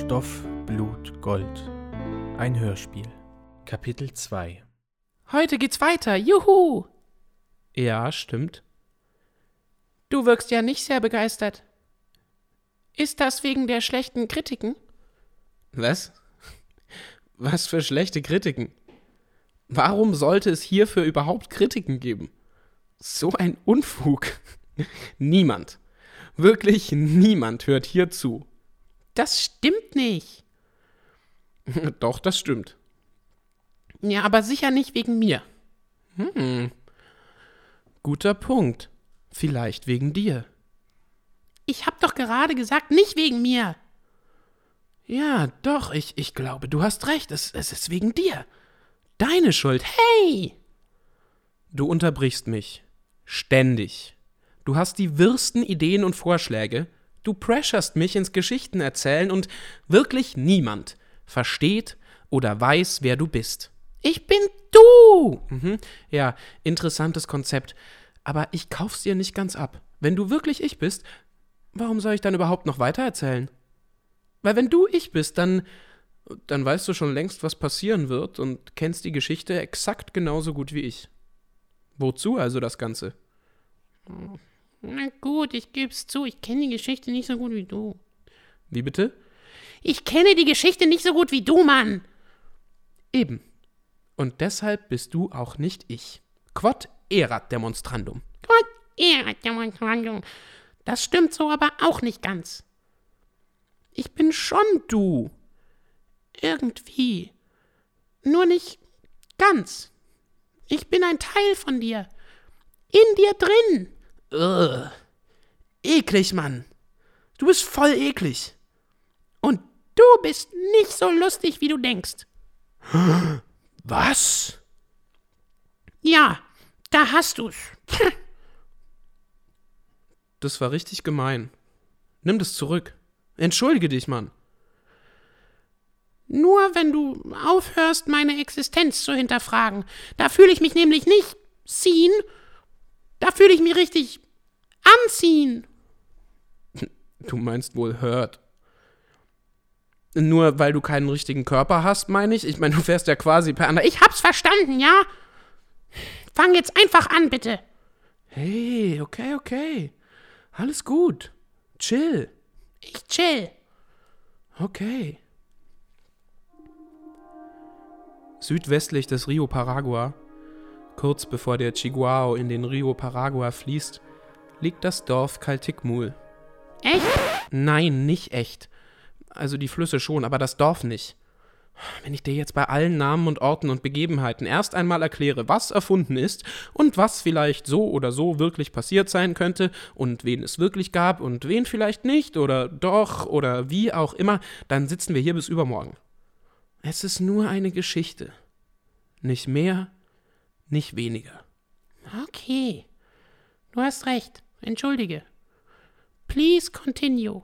Stoff, Blut, Gold. Ein Hörspiel. Kapitel 2 Heute geht's weiter, juhu! Ja, stimmt. Du wirkst ja nicht sehr begeistert. Ist das wegen der schlechten Kritiken? Was? Was für schlechte Kritiken? Warum sollte es hierfür überhaupt Kritiken geben? So ein Unfug. Niemand, wirklich niemand hört hier zu. Das stimmt nicht. Doch, das stimmt. Ja, aber sicher nicht wegen mir. Hm. Guter Punkt. Vielleicht wegen dir. Ich hab doch gerade gesagt, nicht wegen mir. Ja, doch, ich, ich glaube, du hast recht. Es, es ist wegen dir. Deine Schuld. Hey! Du unterbrichst mich. Ständig. Du hast die wirsten Ideen und Vorschläge. Du pressurst mich ins Geschichtenerzählen und wirklich niemand versteht oder weiß, wer du bist. Ich bin du! Mhm. Ja, interessantes Konzept. Aber ich kauf's dir nicht ganz ab. Wenn du wirklich ich bist, warum soll ich dann überhaupt noch weitererzählen? Weil wenn du ich bist, dann dann weißt du schon längst, was passieren wird und kennst die Geschichte exakt genauso gut wie ich. Wozu also das Ganze? Na gut, ich geb's zu, ich kenne die Geschichte nicht so gut wie du. Wie bitte? Ich kenne die Geschichte nicht so gut wie du, Mann. Eben. Und deshalb bist du auch nicht ich. Quod erat demonstrandum. Quod erat demonstrandum. Das stimmt so aber auch nicht ganz. Ich bin schon du. Irgendwie. Nur nicht ganz. Ich bin ein Teil von dir. In dir drin. Ugh. Eklig, Mann. Du bist voll eklig. Und du bist nicht so lustig, wie du denkst. Was? Ja, da hast du's. Das war richtig gemein. Nimm das zurück. Entschuldige dich, Mann. Nur wenn du aufhörst, meine Existenz zu hinterfragen. Da fühle ich mich nämlich nicht ziehen. Da fühle ich mich richtig anziehen. Du meinst wohl hört. Nur weil du keinen richtigen Körper hast, meine ich? Ich meine, du fährst ja quasi per andere. Ich hab's verstanden, ja? Fang jetzt einfach an, bitte. Hey, okay, okay. Alles gut. Chill. Ich chill. Okay. Südwestlich des Rio Paragua, kurz bevor der Chiguao in den Rio Paragua fließt, liegt das Dorf Kaltikmul. Echt? Nein, nicht echt. Also die Flüsse schon, aber das Dorf nicht. Wenn ich dir jetzt bei allen Namen und Orten und Begebenheiten erst einmal erkläre, was erfunden ist und was vielleicht so oder so wirklich passiert sein könnte und wen es wirklich gab und wen vielleicht nicht oder doch oder wie auch immer, dann sitzen wir hier bis übermorgen. Es ist nur eine Geschichte. Nicht mehr, nicht weniger. Okay. Du hast recht. Entschuldige. Please continue.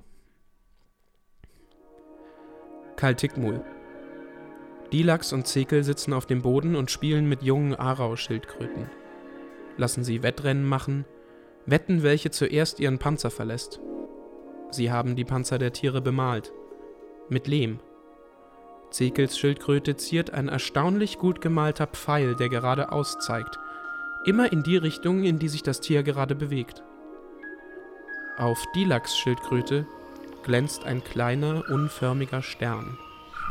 Kaltikmul. Dilax und Zekel sitzen auf dem Boden und spielen mit jungen Arau-Schildkröten. Lassen sie Wettrennen machen, wetten, welche zuerst ihren Panzer verlässt. Sie haben die Panzer der Tiere bemalt. Mit Lehm. Zekels Schildkröte ziert ein erstaunlich gut gemalter Pfeil, der geradeaus zeigt. Immer in die Richtung, in die sich das Tier gerade bewegt. Auf Dilax Schildkröte glänzt ein kleiner, unförmiger Stern.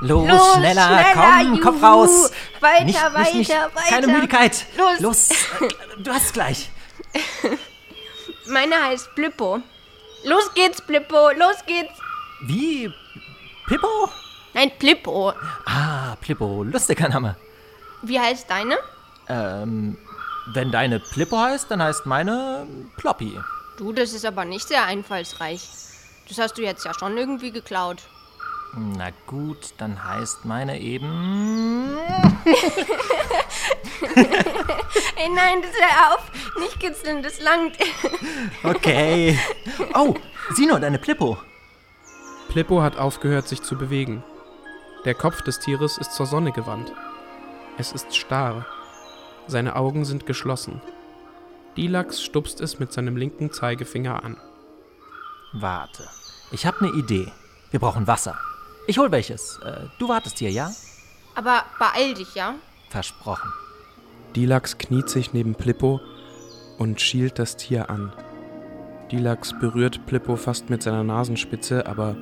Los, Los schneller, schneller, komm, juhu. Kopf raus. Weiter, nicht, weiter, nicht, nicht, weiter. Keine Müdigkeit. Los. Los, du hast es gleich. Meine heißt Blippo. Los geht's, Blippo, los geht's. Wie? Pippo? Nein, Plippo. Ah, Plippo, lustiger Name. Wie heißt deine? Ähm, wenn deine Plippo heißt, dann heißt meine Ploppy. Du, das ist aber nicht sehr einfallsreich. Das hast du jetzt ja schon irgendwie geklaut. Na gut, dann heißt meine eben. Ey, nein, das hör auf. Nicht kitzeln, das langt. okay. Oh, Sino, deine Plippo. Plippo hat aufgehört, sich zu bewegen. Der Kopf des Tieres ist zur Sonne gewandt. Es ist starr. Seine Augen sind geschlossen. Dilax stupst es mit seinem linken Zeigefinger an. Warte. Ich habe eine Idee. Wir brauchen Wasser. Ich hol welches. Äh, du wartest hier, ja? Aber beeil dich, ja? Versprochen. Dilax kniet sich neben Plippo und schielt das Tier an. Dilax berührt Plippo fast mit seiner Nasenspitze, aber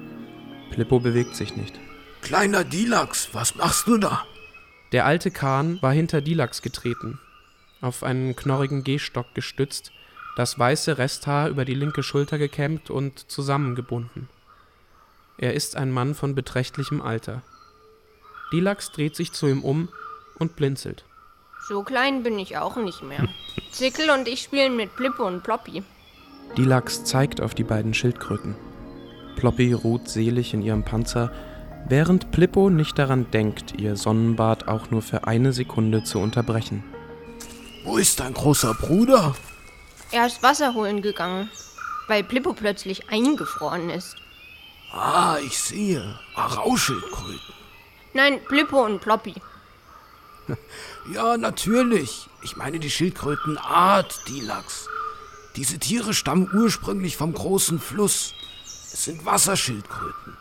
Plippo bewegt sich nicht. Kleiner Dilax, was machst du da? Der alte Kahn war hinter Dilax getreten, auf einen knorrigen Gehstock gestützt, das weiße Resthaar über die linke Schulter gekämmt und zusammengebunden. Er ist ein Mann von beträchtlichem Alter. Dilax dreht sich zu ihm um und blinzelt. So klein bin ich auch nicht mehr. Zickel und ich spielen mit Plippo und Ploppy. Dilax zeigt auf die beiden Schildkröten. Ploppy ruht selig in ihrem Panzer, während Plippo nicht daran denkt, ihr Sonnenbad auch nur für eine Sekunde zu unterbrechen. Wo ist dein großer Bruder? Er ist Wasser holen gegangen, weil Plippo plötzlich eingefroren ist. Ah, ich sehe. Arauschildkröten. Nein, Plippo und Ploppy. Ja, natürlich. Ich meine die Schildkrötenart Dilax. Diese Tiere stammen ursprünglich vom großen Fluss. Es sind Wasserschildkröten.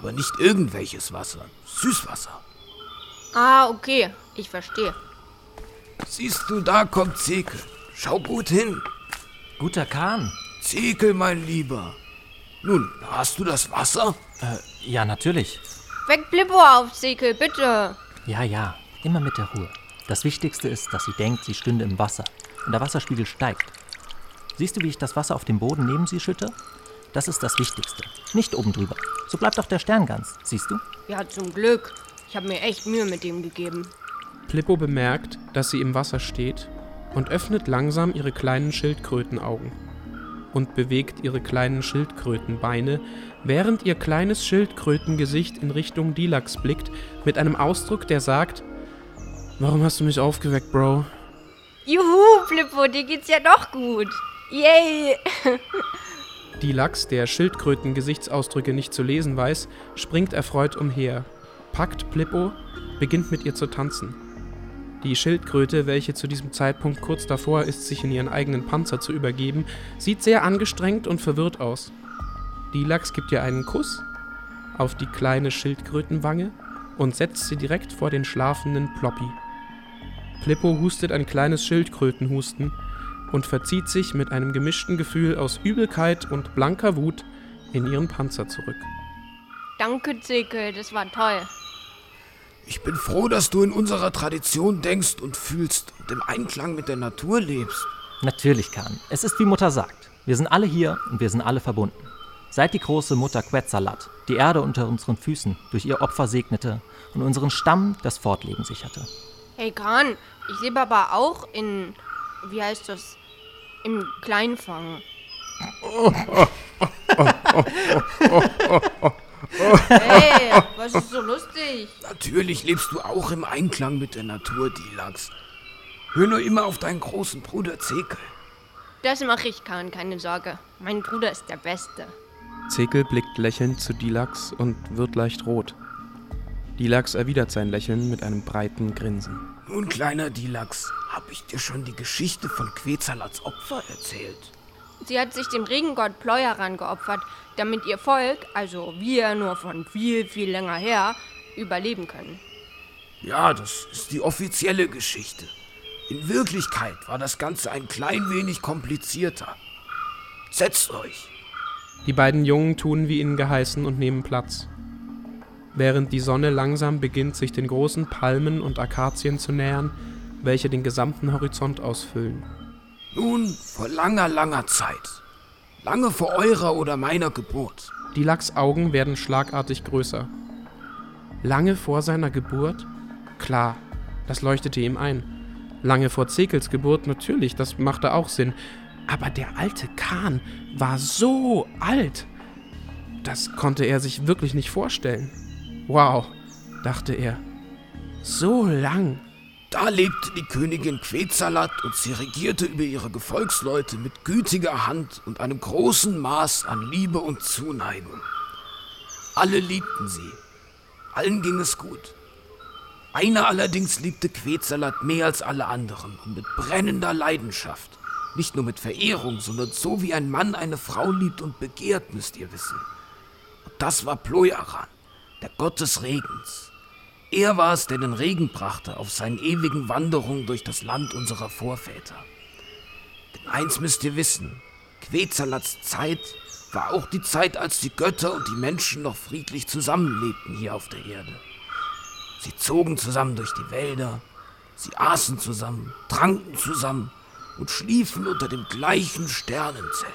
Aber nicht irgendwelches Wasser. Süßwasser. Ah, okay, ich verstehe. Siehst du, da kommt Zekel. Schau gut hin. Guter Kahn. Zekel, mein Lieber. Nun, hast du das Wasser? Äh, ja, natürlich. Weck Plippo auf, Zickel, bitte. Ja, ja. Immer mit der Ruhe. Das Wichtigste ist, dass sie denkt, sie stünde im Wasser. Und der Wasserspiegel steigt. Siehst du, wie ich das Wasser auf dem Boden neben sie schütte? Das ist das Wichtigste. Nicht oben drüber. So bleibt auch der Stern ganz. Siehst du? Ja, zum Glück. Ich habe mir echt Mühe mit dem gegeben. Plippo bemerkt, dass sie im Wasser steht und öffnet langsam ihre kleinen Schildkrötenaugen und bewegt ihre kleinen Schildkrötenbeine, während ihr kleines Schildkrötengesicht in Richtung Dilax blickt, mit einem Ausdruck, der sagt: Warum hast du mich aufgeweckt, Bro? Juhu, Plippo, dir geht's ja doch gut. Yay! Dilax, der Schildkröten-Gesichtsausdrücke nicht zu lesen weiß, springt erfreut umher, packt Plippo, beginnt mit ihr zu tanzen. Die Schildkröte, welche zu diesem Zeitpunkt kurz davor ist, sich in ihren eigenen Panzer zu übergeben, sieht sehr angestrengt und verwirrt aus. Dilax gibt ihr einen Kuss auf die kleine Schildkrötenwange und setzt sie direkt vor den schlafenden Ploppy. Plippo hustet ein kleines Schildkrötenhusten und verzieht sich mit einem gemischten Gefühl aus Übelkeit und blanker Wut in ihren Panzer zurück. Danke, Zickel, das war toll. Ich bin froh, dass du in unserer Tradition denkst und fühlst und im Einklang mit der Natur lebst. Natürlich, Kahn. Es ist wie Mutter sagt. Wir sind alle hier und wir sind alle verbunden. Seit die große Mutter Quetzallat die Erde unter unseren Füßen durch ihr Opfer segnete und unseren Stamm das Fortleben sicherte. Hey, Kahn, ich lebe aber auch in. Wie heißt das? Im Kleinfang. hey, was ist so lustig? Natürlich lebst du auch im Einklang mit der Natur, Dilax. Hör nur immer auf deinen großen Bruder Zekel. Das mache ich, Kahn, keine Sorge. Mein Bruder ist der Beste. Zekel blickt lächelnd zu Dilax und wird leicht rot. Dilax erwidert sein Lächeln mit einem breiten Grinsen. Nun, kleiner Dilax, hab ich dir schon die Geschichte von Quetzalats Opfer erzählt? Sie hat sich dem Regengott Pleueran geopfert, damit ihr Volk, also wir nur von viel, viel länger her, überleben können. Ja, das ist die offizielle Geschichte. In Wirklichkeit war das Ganze ein klein wenig komplizierter. Setzt euch. Die beiden Jungen tun wie ihnen geheißen und nehmen Platz. Während die Sonne langsam beginnt, sich den großen Palmen und Akazien zu nähern, welche den gesamten Horizont ausfüllen. Nun, vor langer, langer Zeit. Lange vor eurer oder meiner Geburt. Dilax Augen werden schlagartig größer. Lange vor seiner Geburt? Klar, das leuchtete ihm ein. Lange vor Zekels Geburt, natürlich, das machte auch Sinn. Aber der alte Kahn war so alt. Das konnte er sich wirklich nicht vorstellen. Wow, dachte er. So lang. Da lebte die Königin Quetzalat und sie regierte über ihre Gefolgsleute mit gütiger Hand und einem großen Maß an Liebe und Zuneigung. Alle liebten sie. Allen ging es gut. Einer allerdings liebte Quetzalat mehr als alle anderen und mit brennender Leidenschaft. Nicht nur mit Verehrung, sondern so wie ein Mann eine Frau liebt und begehrt, müsst ihr wissen. Und das war Plojaran. der Gott des Regens. Er war es, der den Regen brachte auf seinen ewigen Wanderungen durch das Land unserer Vorväter. Denn eins müsst ihr wissen, Quetzalats Zeit war auch die Zeit, als die Götter und die Menschen noch friedlich zusammenlebten hier auf der Erde. Sie zogen zusammen durch die Wälder, sie aßen zusammen, tranken zusammen und schliefen unter dem gleichen Sternenzelt.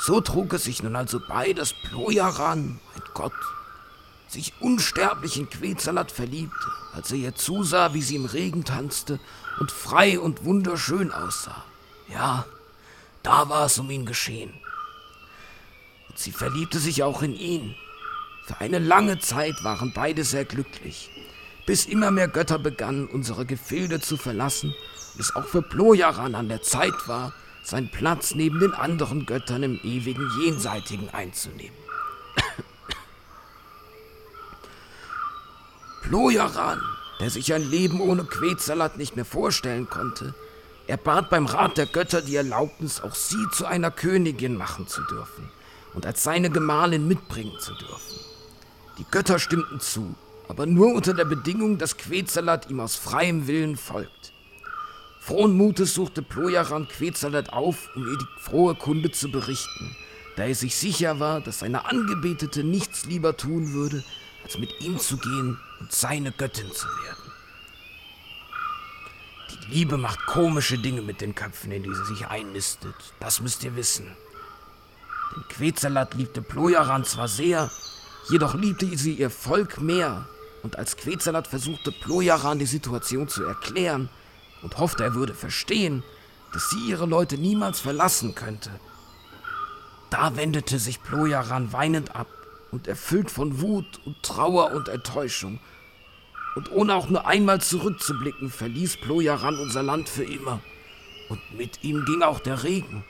So trug es sich nun also bei, dass Plojaran, ein Gott, sich unsterblich in Quetzalat verliebte, als er ihr zusah, wie sie im Regen tanzte und frei und wunderschön aussah. Ja, da war es um ihn geschehen. Und sie verliebte sich auch in ihn. Für eine lange Zeit waren beide sehr glücklich, bis immer mehr Götter begannen, unsere Gefilde zu verlassen und es auch für Plojaran an der Zeit war, seinen Platz neben den anderen Göttern im ewigen Jenseitigen einzunehmen. Plojaran, der sich ein Leben ohne Quetzalat nicht mehr vorstellen konnte, er bat beim Rat der Götter die Erlaubnis, auch sie zu einer Königin machen zu dürfen und als seine Gemahlin mitbringen zu dürfen. Die Götter stimmten zu, aber nur unter der Bedingung, dass Quetzalat ihm aus freiem Willen folgt. Frohen Mutes suchte Plojaran Quetzalat auf, um ihr die frohe Kunde zu berichten, da er sich sicher war, dass seine Angebetete nichts lieber tun würde, als mit ihm zu gehen und seine Göttin zu werden. Die Liebe macht komische Dinge mit den Köpfen, in die sie sich einnistet. Das müsst ihr wissen. Den Quetzalat liebte Plojaran zwar sehr, jedoch liebte sie ihr Volk mehr. Und als Quetzalat versuchte, Plojaran die Situation zu erklären und hoffte, er würde verstehen, dass sie ihre Leute niemals verlassen könnte, da wendete sich Plojaran weinend ab und erfüllt von Wut und Trauer und Enttäuschung und ohne auch nur einmal zurückzublicken, verließ Plojaran unser Land für immer. Und mit ihm ging auch der Regen.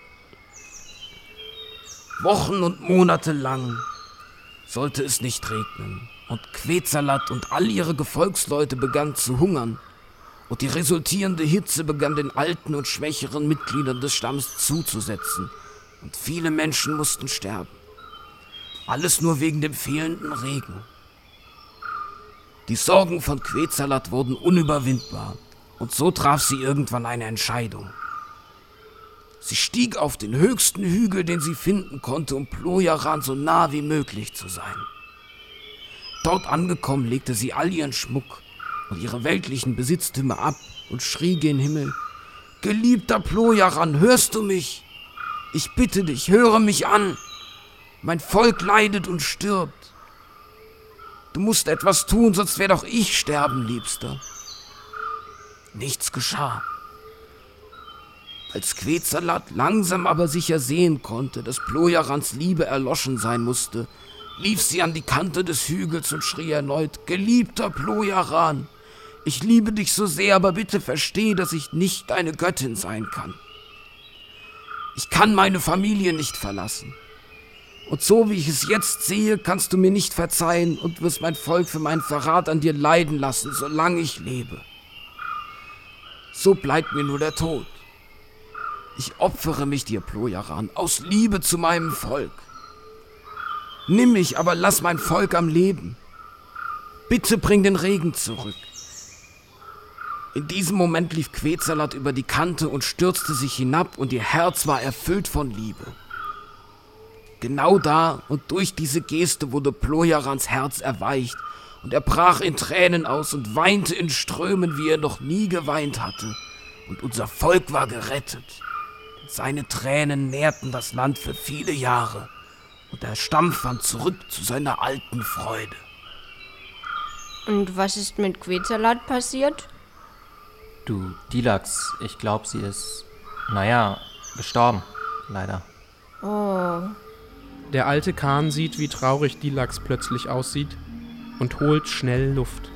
Wochen und Monate lang sollte es nicht regnen. Und Quetzalat und all ihre Gefolgsleute begannen zu hungern. Und die resultierende Hitze begann den alten und schwächeren Mitgliedern des Stamms zuzusetzen. Und viele Menschen mussten sterben. Alles nur wegen dem fehlenden Regen. Die Sorgen von Quetzalat wurden unüberwindbar und so traf sie irgendwann eine Entscheidung. Sie stieg auf den höchsten Hügel, den sie finden konnte, um Plojaran so nah wie möglich zu sein. Dort angekommen legte sie all ihren Schmuck und ihre weltlichen Besitztümer ab und schrie gen Himmel, Geliebter Plojaran, hörst du mich? Ich bitte dich, höre mich an. Mein Volk leidet und stirbt. Du musst etwas tun, sonst werde auch ich sterben, Liebster. Nichts geschah. Als Quetzalat langsam aber sicher sehen konnte, dass Plojarans Liebe erloschen sein musste, lief sie an die Kante des Hügels und schrie erneut, Geliebter Plojaran, ich liebe dich so sehr, aber bitte versteh, dass ich nicht deine Göttin sein kann. Ich kann meine Familie nicht verlassen. Und so wie ich es jetzt sehe, kannst du mir nicht verzeihen und wirst mein Volk für meinen Verrat an dir leiden lassen, solange ich lebe. So bleibt mir nur der Tod. Ich opfere mich dir, Plojaran, aus Liebe zu meinem Volk. Nimm mich, aber lass mein Volk am Leben. Bitte bring den Regen zurück. In diesem Moment lief Quetzalat über die Kante und stürzte sich hinab und ihr Herz war erfüllt von Liebe. Genau da und durch diese Geste wurde Plojarans Herz erweicht und er brach in Tränen aus und weinte in Strömen, wie er noch nie geweint hatte. Und unser Volk war gerettet. Seine Tränen nährten das Land für viele Jahre und der Stamm fand zurück zu seiner alten Freude. Und was ist mit Quetzalat passiert? Du, Dilax, ich glaube, sie ist, naja, gestorben. Leider. Oh, Der alte Kahn sieht, wie traurig Dilax plötzlich aussieht und holt schnell Luft.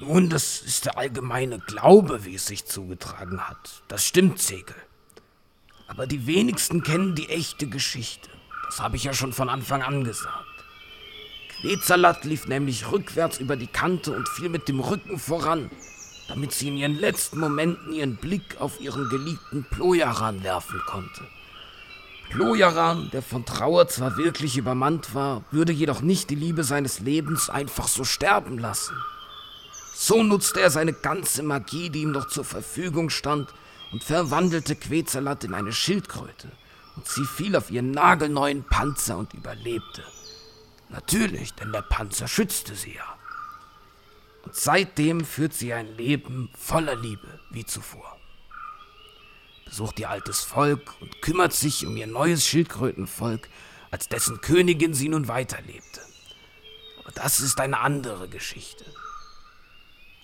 Nun, das ist der allgemeine Glaube, wie es sich zugetragen hat. Das stimmt, Segel. Aber die wenigsten kennen die echte Geschichte. Das habe ich ja schon von Anfang an gesagt. Quetzalat lief nämlich rückwärts über die Kante und fiel mit dem Rücken voran, damit sie in ihren letzten Momenten ihren Blick auf ihren geliebten Plojaran werfen konnte. Plojaran, der von Trauer zwar wirklich übermannt war, würde jedoch nicht die Liebe seines Lebens einfach so sterben lassen. So nutzte er seine ganze Magie, die ihm noch zur Verfügung stand, und verwandelte Quetzalat in eine Schildkröte. Und sie fiel auf ihren nagelneuen Panzer und überlebte. Natürlich, denn der Panzer schützte sie ja. Und seitdem führt sie ein Leben voller Liebe, wie zuvor besucht ihr altes Volk und kümmert sich um ihr neues Schildkrötenvolk, als dessen Königin sie nun weiterlebte. Aber das ist eine andere Geschichte.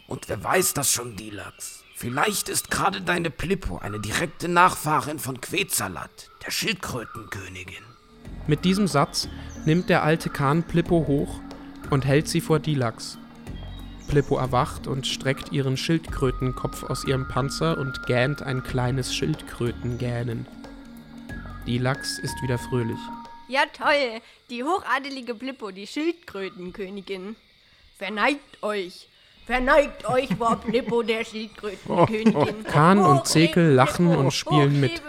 Und wer weiß das schon, Dilax? Vielleicht ist gerade deine Plippo eine direkte Nachfahrin von Quetzalat, der Schildkrötenkönigin. Mit diesem Satz nimmt der alte Kahn Plippo hoch und hält sie vor Dilax. Plippo erwacht und streckt ihren Schildkrötenkopf aus ihrem Panzer und gähnt ein kleines Schildkrötengähnen. Die Lachs ist wieder fröhlich. Ja, toll. Die hochadelige Plippo, die Schildkrötenkönigin. Verneigt euch. Verneigt euch vor Plippo, der Schildkrötenkönigin. Kahn und Zekel lachen und spielen mit.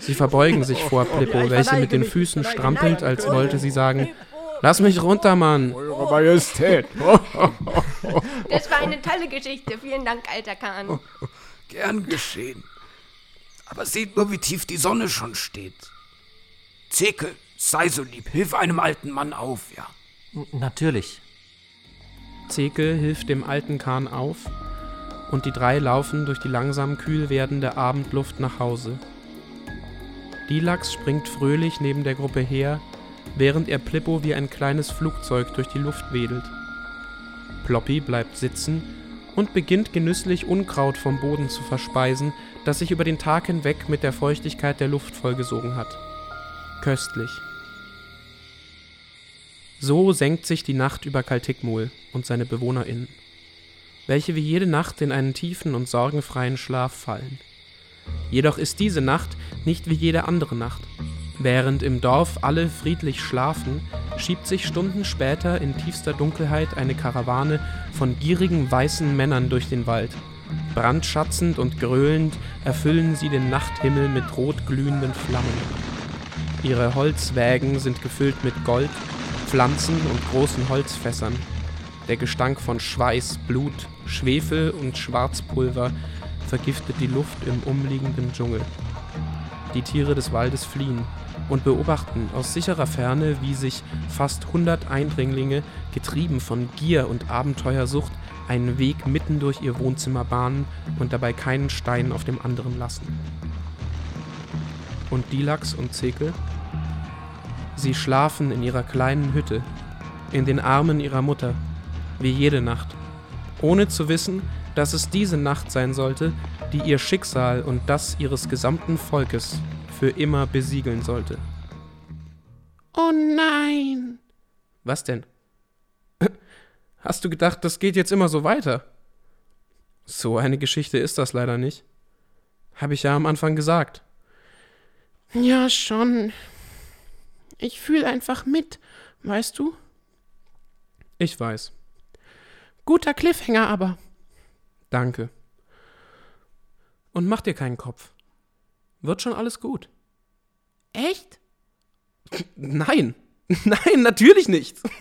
Sie verbeugen sich vor Plippo, welche mit den Füßen strampelt, als wollte sie sagen, Lass mich runter, Mann. Eure Majestät. Das war eine tolle Geschichte. Vielen Dank, alter Kahn. Gern geschehen. Aber seht nur, wie tief die Sonne schon steht. Zekel, sei so lieb, hilf einem alten Mann auf, ja. Natürlich. Zekel hilft dem alten Kahn auf und die drei laufen durch die langsam kühl werdende Abendluft nach Hause. Dilax springt fröhlich neben der Gruppe her während er Plippo wie ein kleines Flugzeug durch die Luft wedelt. Ploppy bleibt sitzen und beginnt genüsslich Unkraut vom Boden zu verspeisen, das sich über den Tag hinweg mit der Feuchtigkeit der Luft vollgesogen hat. Köstlich. So senkt sich die Nacht über Kaltikmul und seine BewohnerInnen, welche wie jede Nacht in einen tiefen und sorgenfreien Schlaf fallen. Jedoch ist diese Nacht nicht wie jede andere Nacht. Während im Dorf alle friedlich schlafen, schiebt sich Stunden später in tiefster Dunkelheit eine Karawane von gierigen weißen Männern durch den Wald. Brandschatzend und gröhlend erfüllen sie den Nachthimmel mit rotglühenden Flammen. Ihre Holzwägen sind gefüllt mit Gold, Pflanzen und großen Holzfässern. Der Gestank von Schweiß, Blut, Schwefel und Schwarzpulver vergiftet die Luft im umliegenden Dschungel. Die Tiere des Waldes fliehen, und beobachten aus sicherer Ferne, wie sich fast 100 Eindringlinge, getrieben von Gier und Abenteuersucht, einen Weg mitten durch ihr Wohnzimmer bahnen und dabei keinen Stein auf dem anderen lassen. Und Dilax und Zekel? Sie schlafen in ihrer kleinen Hütte, in den Armen ihrer Mutter, wie jede Nacht, ohne zu wissen, dass es diese Nacht sein sollte, die ihr Schicksal und das ihres gesamten Volkes für immer besiegeln sollte. Oh nein! Was denn? Hast du gedacht, das geht jetzt immer so weiter? So eine Geschichte ist das leider nicht. Habe ich ja am Anfang gesagt. Ja, schon. Ich fühle einfach mit, weißt du? Ich weiß. Guter Cliffhanger aber. Danke. Und mach dir keinen Kopf. Wird schon alles gut. Echt? Nein. Nein, natürlich nicht.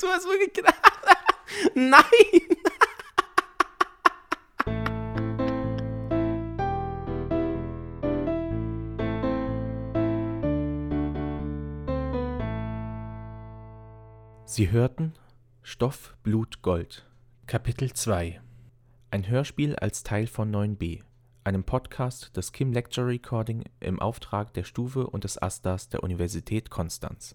du hast wirklich gedacht. Nein. Sie hörten Stoff, Blut, Gold. Kapitel 2 Ein Hörspiel als Teil von 9b einem Podcast des Kim Lecture Recording im Auftrag der Stufe und des Astas der Universität Konstanz